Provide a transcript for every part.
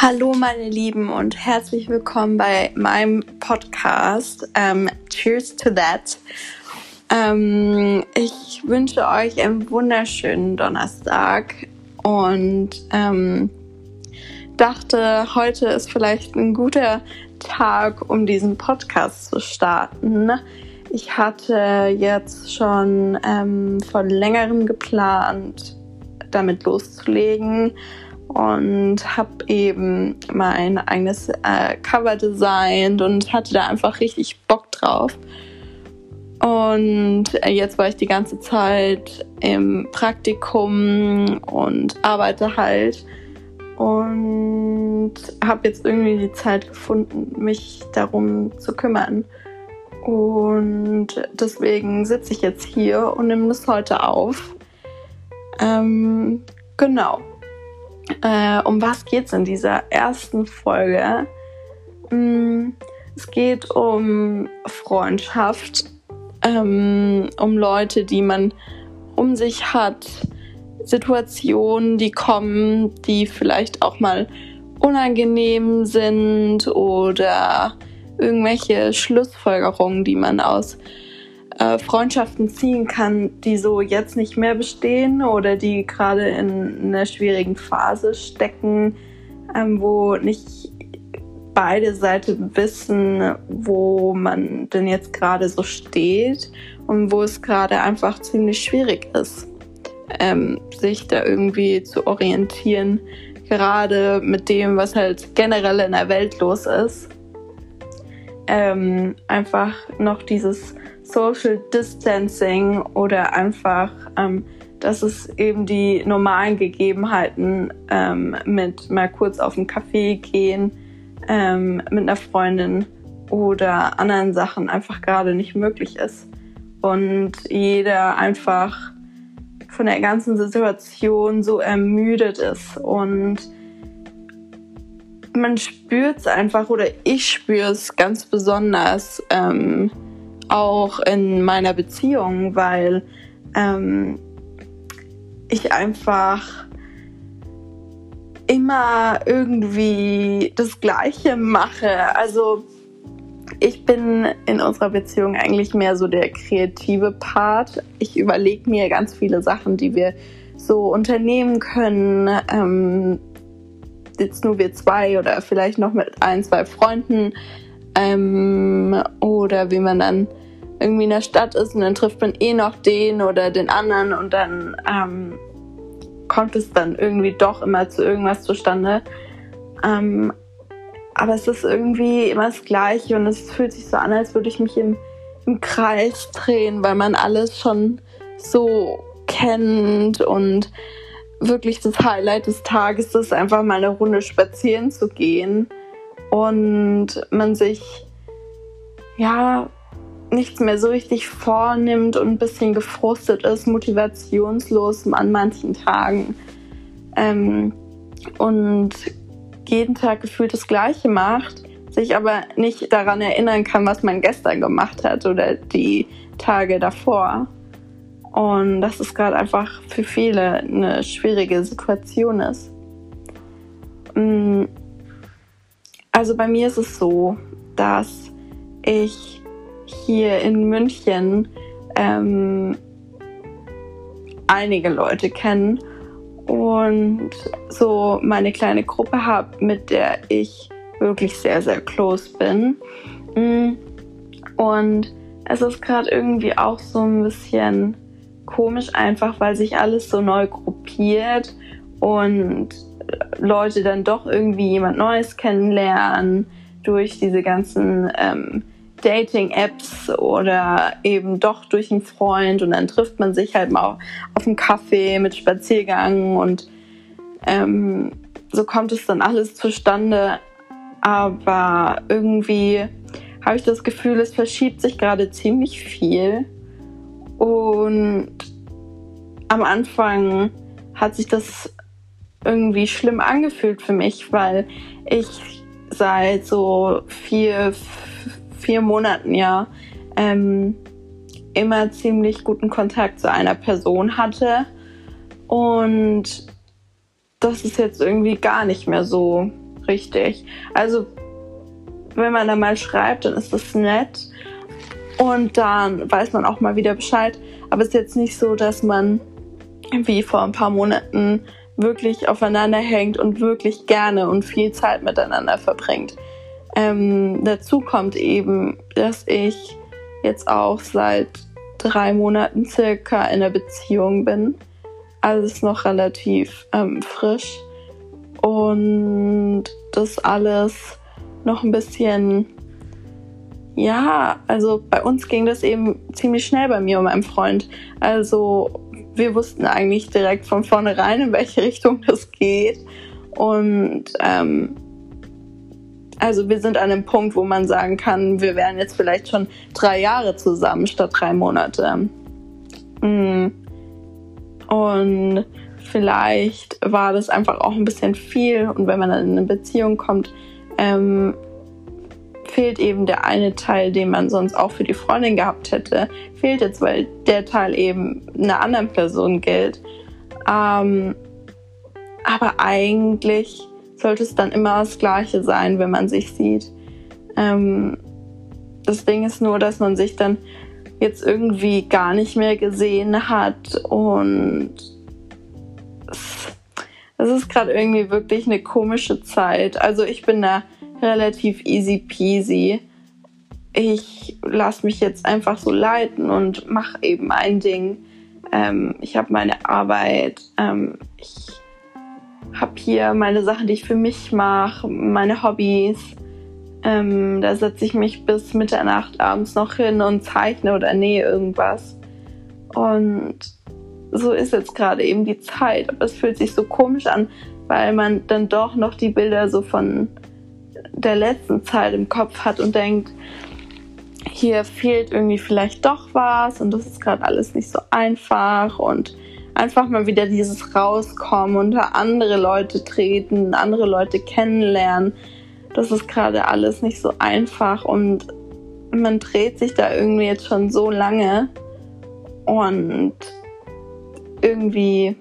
Hallo meine Lieben und herzlich willkommen bei meinem Podcast. Ähm, cheers to that. Ähm, ich wünsche euch einen wunderschönen Donnerstag und ähm, dachte, heute ist vielleicht ein guter Tag, um diesen Podcast zu starten. Ich hatte jetzt schon von längerem geplant, damit loszulegen und habe eben mein eigenes äh, Cover designt und hatte da einfach richtig Bock drauf. Und äh, jetzt war ich die ganze Zeit im Praktikum und arbeite halt und habe jetzt irgendwie die Zeit gefunden, mich darum zu kümmern. Und deswegen sitze ich jetzt hier und nehme das heute auf. Ähm, genau. Äh, um was geht es in dieser ersten Folge? Mm, es geht um Freundschaft, ähm, um Leute, die man um sich hat, Situationen, die kommen, die vielleicht auch mal unangenehm sind oder irgendwelche Schlussfolgerungen, die man aus äh, Freundschaften ziehen kann, die so jetzt nicht mehr bestehen oder die gerade in einer schwierigen Phase stecken, ähm, wo nicht beide Seiten wissen, wo man denn jetzt gerade so steht und wo es gerade einfach ziemlich schwierig ist, ähm, sich da irgendwie zu orientieren, gerade mit dem, was halt generell in der Welt los ist. Ähm, einfach noch dieses Social Distancing oder einfach, ähm, dass es eben die normalen Gegebenheiten ähm, mit mal kurz auf den Kaffee gehen, ähm, mit einer Freundin oder anderen Sachen einfach gerade nicht möglich ist. Und jeder einfach von der ganzen Situation so ermüdet ist und man spürt es einfach oder ich spüre es ganz besonders, ähm, auch in meiner Beziehung, weil ähm, ich einfach immer irgendwie das Gleiche mache. Also ich bin in unserer Beziehung eigentlich mehr so der kreative Part. Ich überlege mir ganz viele Sachen, die wir so unternehmen können. Ähm, jetzt nur wir zwei oder vielleicht noch mit ein, zwei Freunden. Ähm, oder wie man dann irgendwie in der Stadt ist und dann trifft man eh noch den oder den anderen und dann ähm, kommt es dann irgendwie doch immer zu irgendwas zustande. Ähm, aber es ist irgendwie immer das Gleiche und es fühlt sich so an, als würde ich mich im, im Kreis drehen, weil man alles schon so kennt und wirklich das Highlight des Tages ist, einfach mal eine Runde spazieren zu gehen und man sich ja nichts mehr so richtig vornimmt und ein bisschen gefrustet ist, motivationslos an manchen Tagen ähm, und jeden Tag gefühlt das Gleiche macht, sich aber nicht daran erinnern kann, was man gestern gemacht hat oder die Tage davor. Und das ist gerade einfach für viele eine schwierige Situation ist. Mm, also bei mir ist es so, dass ich hier in München ähm, einige Leute kennen und so meine kleine Gruppe habe, mit der ich wirklich sehr, sehr close bin. Mm, und es ist gerade irgendwie auch so ein bisschen komisch, einfach weil sich alles so neu gruppiert und Leute dann doch irgendwie jemand Neues kennenlernen durch diese ganzen ähm, Dating-Apps oder eben doch durch einen Freund und dann trifft man sich halt mal auf einen Kaffee mit Spaziergang und ähm, so kommt es dann alles zustande. Aber irgendwie habe ich das Gefühl, es verschiebt sich gerade ziemlich viel. Und am Anfang hat sich das irgendwie schlimm angefühlt für mich, weil ich seit so vier, vier Monaten ja ähm, immer ziemlich guten Kontakt zu einer Person hatte. Und das ist jetzt irgendwie gar nicht mehr so richtig. Also, wenn man dann mal schreibt, dann ist das nett. Und dann weiß man auch mal wieder Bescheid. Aber es ist jetzt nicht so, dass man wie vor ein paar Monaten wirklich aufeinander hängt und wirklich gerne und viel Zeit miteinander verbringt. Ähm, dazu kommt eben, dass ich jetzt auch seit drei Monaten circa in einer Beziehung bin. Alles noch relativ ähm, frisch. Und das alles noch ein bisschen, ja, also bei uns ging das eben ziemlich schnell bei mir und meinem Freund. Also wir wussten eigentlich direkt von vornherein, in welche Richtung das geht. Und ähm, also wir sind an einem Punkt, wo man sagen kann, wir wären jetzt vielleicht schon drei Jahre zusammen statt drei Monate. Mm. Und vielleicht war das einfach auch ein bisschen viel. Und wenn man dann in eine Beziehung kommt, ähm, fehlt eben der eine Teil, den man sonst auch für die Freundin gehabt hätte, fehlt jetzt, weil der Teil eben einer anderen Person gilt. Ähm, aber eigentlich sollte es dann immer das Gleiche sein, wenn man sich sieht. Ähm, das Ding ist nur, dass man sich dann jetzt irgendwie gar nicht mehr gesehen hat und es ist gerade irgendwie wirklich eine komische Zeit. Also ich bin da relativ easy peasy. Ich lasse mich jetzt einfach so leiten und mache eben ein Ding. Ähm, ich habe meine Arbeit. Ähm, ich habe hier meine Sachen, die ich für mich mache, meine Hobbys. Ähm, da setze ich mich bis Mitternacht abends noch hin und zeichne oder nähe irgendwas. Und so ist jetzt gerade eben die Zeit. Aber es fühlt sich so komisch an, weil man dann doch noch die Bilder so von der letzten Zeit im Kopf hat und denkt, hier fehlt irgendwie vielleicht doch was und das ist gerade alles nicht so einfach und einfach mal wieder dieses Rauskommen, unter andere Leute treten, andere Leute kennenlernen. Das ist gerade alles nicht so einfach und man dreht sich da irgendwie jetzt schon so lange und irgendwie,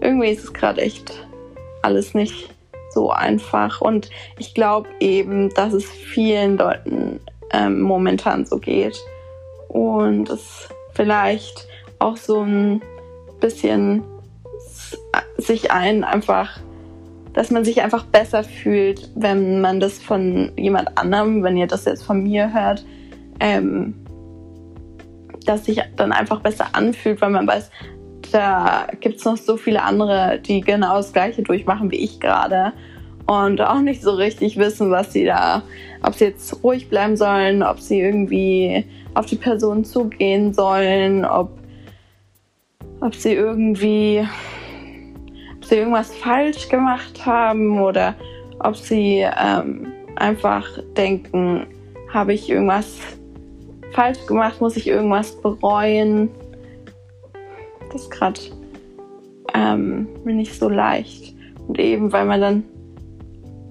irgendwie ist es gerade echt alles nicht so einfach. Und ich glaube eben, dass es vielen Leuten ähm, momentan so geht. Und es vielleicht auch so ein bisschen sich einen einfach, dass man sich einfach besser fühlt, wenn man das von jemand anderem, wenn ihr das jetzt von mir hört, ähm, dass sich dann einfach besser anfühlt, weil man weiß, da gibt es noch so viele andere, die genau das gleiche durchmachen wie ich gerade und auch nicht so richtig wissen, was sie da, ob sie jetzt ruhig bleiben sollen, ob sie irgendwie auf die Person zugehen sollen, ob, ob sie irgendwie, ob sie irgendwas falsch gemacht haben oder ob sie ähm, einfach denken, habe ich irgendwas falsch gemacht, muss ich irgendwas bereuen das gerade ähm, nicht so leicht. Und eben, weil man dann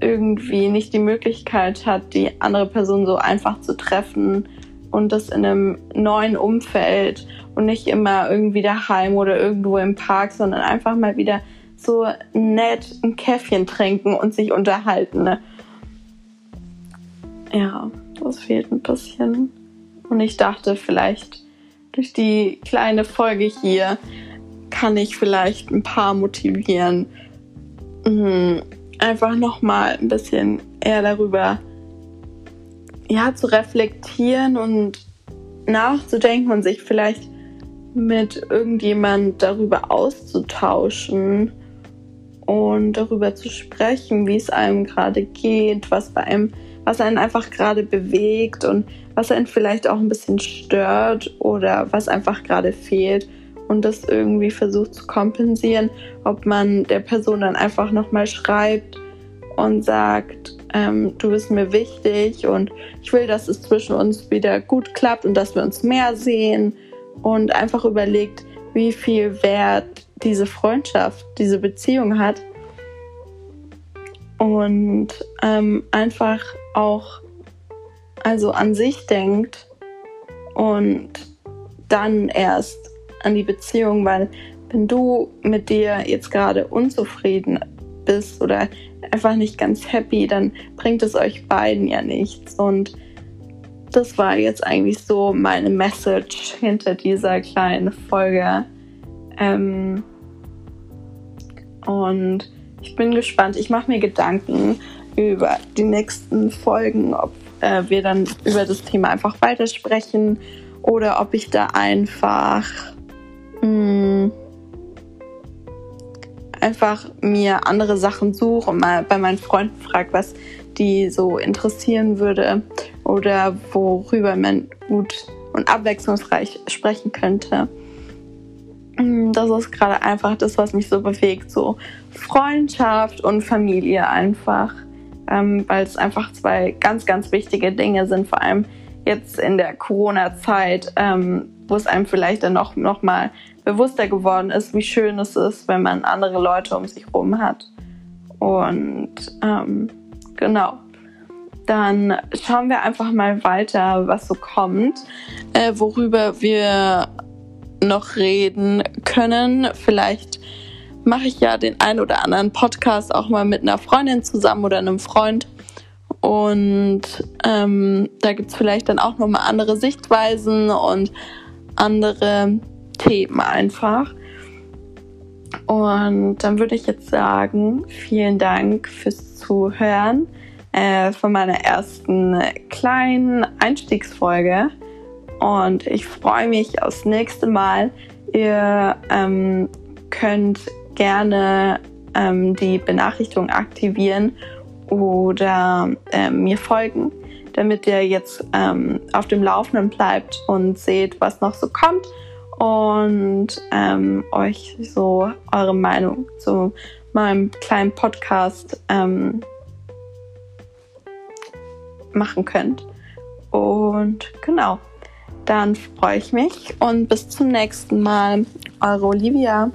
irgendwie nicht die Möglichkeit hat, die andere Person so einfach zu treffen und das in einem neuen Umfeld und nicht immer irgendwie daheim oder irgendwo im Park, sondern einfach mal wieder so nett ein Käffchen trinken und sich unterhalten. Ne? Ja, das fehlt ein bisschen. Und ich dachte, vielleicht durch die kleine Folge hier kann ich vielleicht ein paar motivieren, mhm, einfach nochmal ein bisschen eher darüber ja, zu reflektieren und nachzudenken und sich vielleicht mit irgendjemand darüber auszutauschen und darüber zu sprechen, wie es einem gerade geht, was bei einem, was einen einfach gerade bewegt und was einen vielleicht auch ein bisschen stört oder was einfach gerade fehlt und das irgendwie versucht zu kompensieren, ob man der Person dann einfach nochmal schreibt und sagt, ähm, du bist mir wichtig und ich will, dass es zwischen uns wieder gut klappt und dass wir uns mehr sehen und einfach überlegt, wie viel Wert diese Freundschaft, diese Beziehung hat und ähm, einfach auch also an sich denkt und dann erst an die Beziehung, weil wenn du mit dir jetzt gerade unzufrieden bist oder einfach nicht ganz happy, dann bringt es euch beiden ja nichts. Und das war jetzt eigentlich so meine Message hinter dieser kleinen Folge. Ähm und ich bin gespannt. Ich mache mir Gedanken über die nächsten Folgen, ob äh, wir dann über das Thema einfach weitersprechen oder ob ich da einfach mh, hm, einfach mir andere Sachen suche und mal bei meinen Freunden frage, was die so interessieren würde oder worüber man gut und abwechslungsreich sprechen könnte. Hm, das ist gerade einfach das, was mich so bewegt. So Freundschaft und Familie einfach. Ähm, weil es einfach zwei ganz, ganz wichtige Dinge sind, vor allem jetzt in der Corona-Zeit, ähm, wo es einem vielleicht dann noch, noch mal bewusster geworden ist, wie schön es ist, wenn man andere Leute um sich herum hat. Und ähm, genau. Dann schauen wir einfach mal weiter, was so kommt, äh, worüber wir noch reden können. Vielleicht mache ich ja den ein oder anderen Podcast auch mal mit einer Freundin zusammen oder einem Freund. Und ähm, da gibt es vielleicht dann auch nochmal andere Sichtweisen und andere Themen einfach. Und dann würde ich jetzt sagen, vielen Dank fürs Zuhören äh, von meiner ersten kleinen Einstiegsfolge. Und ich freue mich aufs nächste Mal. Ihr ähm, könnt gerne ähm, die Benachrichtigung aktivieren oder ähm, mir folgen, damit ihr jetzt ähm, auf dem Laufenden bleibt und seht, was noch so kommt und ähm, euch so eure Meinung zu meinem kleinen Podcast ähm, machen könnt. Und genau, dann freue ich mich und bis zum nächsten Mal. Eure Olivia.